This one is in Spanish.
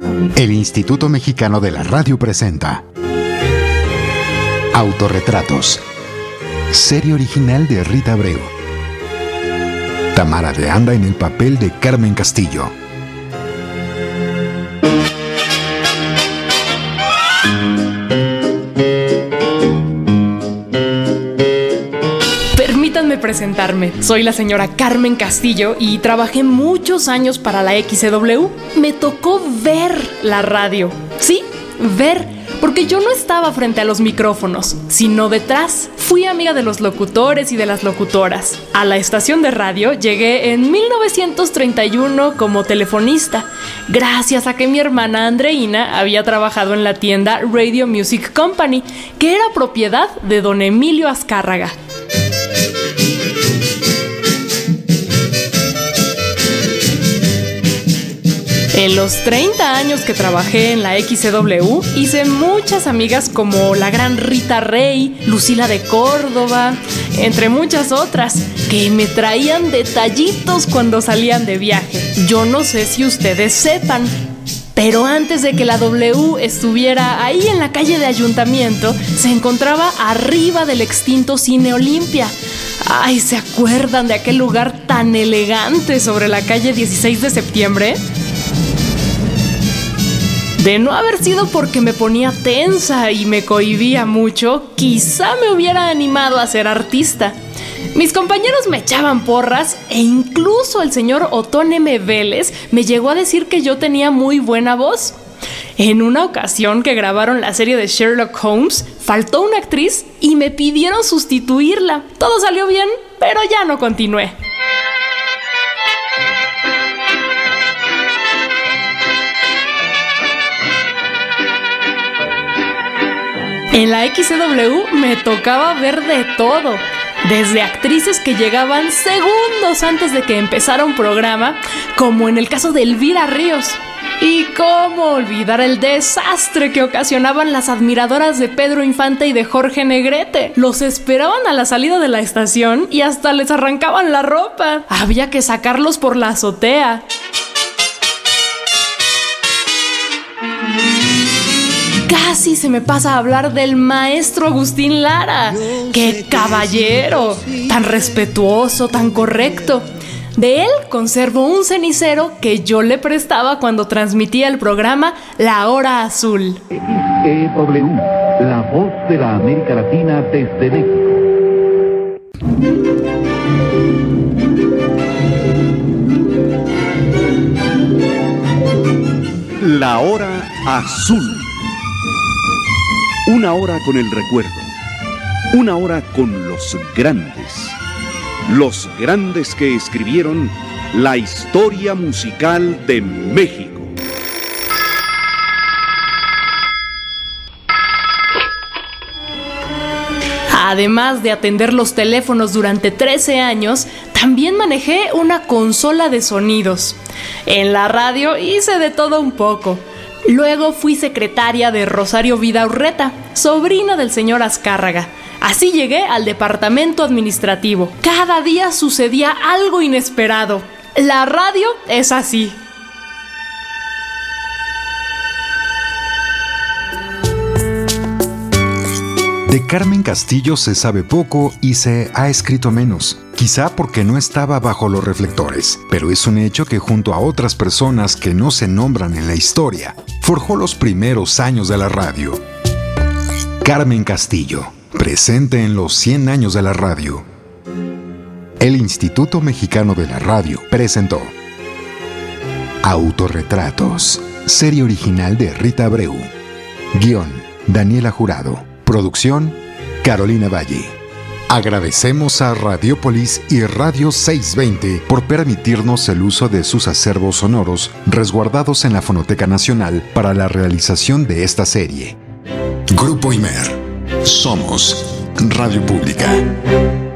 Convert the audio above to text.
El Instituto Mexicano de la Radio presenta Autorretratos. Serie original de Rita Abreu. Tamara de Anda en el papel de Carmen Castillo. Soy la señora Carmen Castillo y trabajé muchos años para la XCW. Me tocó ver la radio. Sí, ver. Porque yo no estaba frente a los micrófonos, sino detrás. Fui amiga de los locutores y de las locutoras. A la estación de radio llegué en 1931 como telefonista, gracias a que mi hermana Andreina había trabajado en la tienda Radio Music Company, que era propiedad de don Emilio Azcárraga. En los 30 años que trabajé en la XCW, hice muchas amigas como la gran Rita Rey, Lucila de Córdoba, entre muchas otras, que me traían detallitos cuando salían de viaje. Yo no sé si ustedes sepan, pero antes de que la W estuviera ahí en la calle de ayuntamiento, se encontraba arriba del extinto Cine Olimpia. Ay, ¿se acuerdan de aquel lugar tan elegante sobre la calle 16 de septiembre? De no haber sido porque me ponía tensa y me cohibía mucho, quizá me hubiera animado a ser artista. Mis compañeros me echaban porras e incluso el señor Otón M. Vélez me llegó a decir que yo tenía muy buena voz. En una ocasión que grabaron la serie de Sherlock Holmes, faltó una actriz y me pidieron sustituirla. Todo salió bien, pero ya no continué. En la XW me tocaba ver de todo. Desde actrices que llegaban segundos antes de que empezara un programa, como en el caso de Elvira Ríos. Y cómo olvidar el desastre que ocasionaban las admiradoras de Pedro Infante y de Jorge Negrete. Los esperaban a la salida de la estación y hasta les arrancaban la ropa. Había que sacarlos por la azotea. Casi se me pasa a hablar del maestro Agustín Lara. ¡Qué caballero! Tan respetuoso, tan correcto. De él conservo un cenicero que yo le prestaba cuando transmitía el programa La Hora Azul. XEW, la voz de la América Latina desde México. La Hora Azul. Una hora con el recuerdo. Una hora con los grandes. Los grandes que escribieron la historia musical de México. Además de atender los teléfonos durante 13 años, también manejé una consola de sonidos. En la radio hice de todo un poco. Luego fui secretaria de Rosario Vida Urreta, sobrina del señor Azcárraga. Así llegué al departamento administrativo. Cada día sucedía algo inesperado. La radio es así. De Carmen Castillo se sabe poco y se ha escrito menos, quizá porque no estaba bajo los reflectores, pero es un hecho que junto a otras personas que no se nombran en la historia, forjó los primeros años de la radio. Carmen Castillo, presente en los 100 años de la radio. El Instituto Mexicano de la Radio presentó Autorretratos, serie original de Rita Abreu. Guión, Daniela Jurado. Producción, Carolina Valle. Agradecemos a Radiopolis y Radio 620 por permitirnos el uso de sus acervos sonoros resguardados en la Fonoteca Nacional para la realización de esta serie. Grupo Imer. Somos Radio Pública.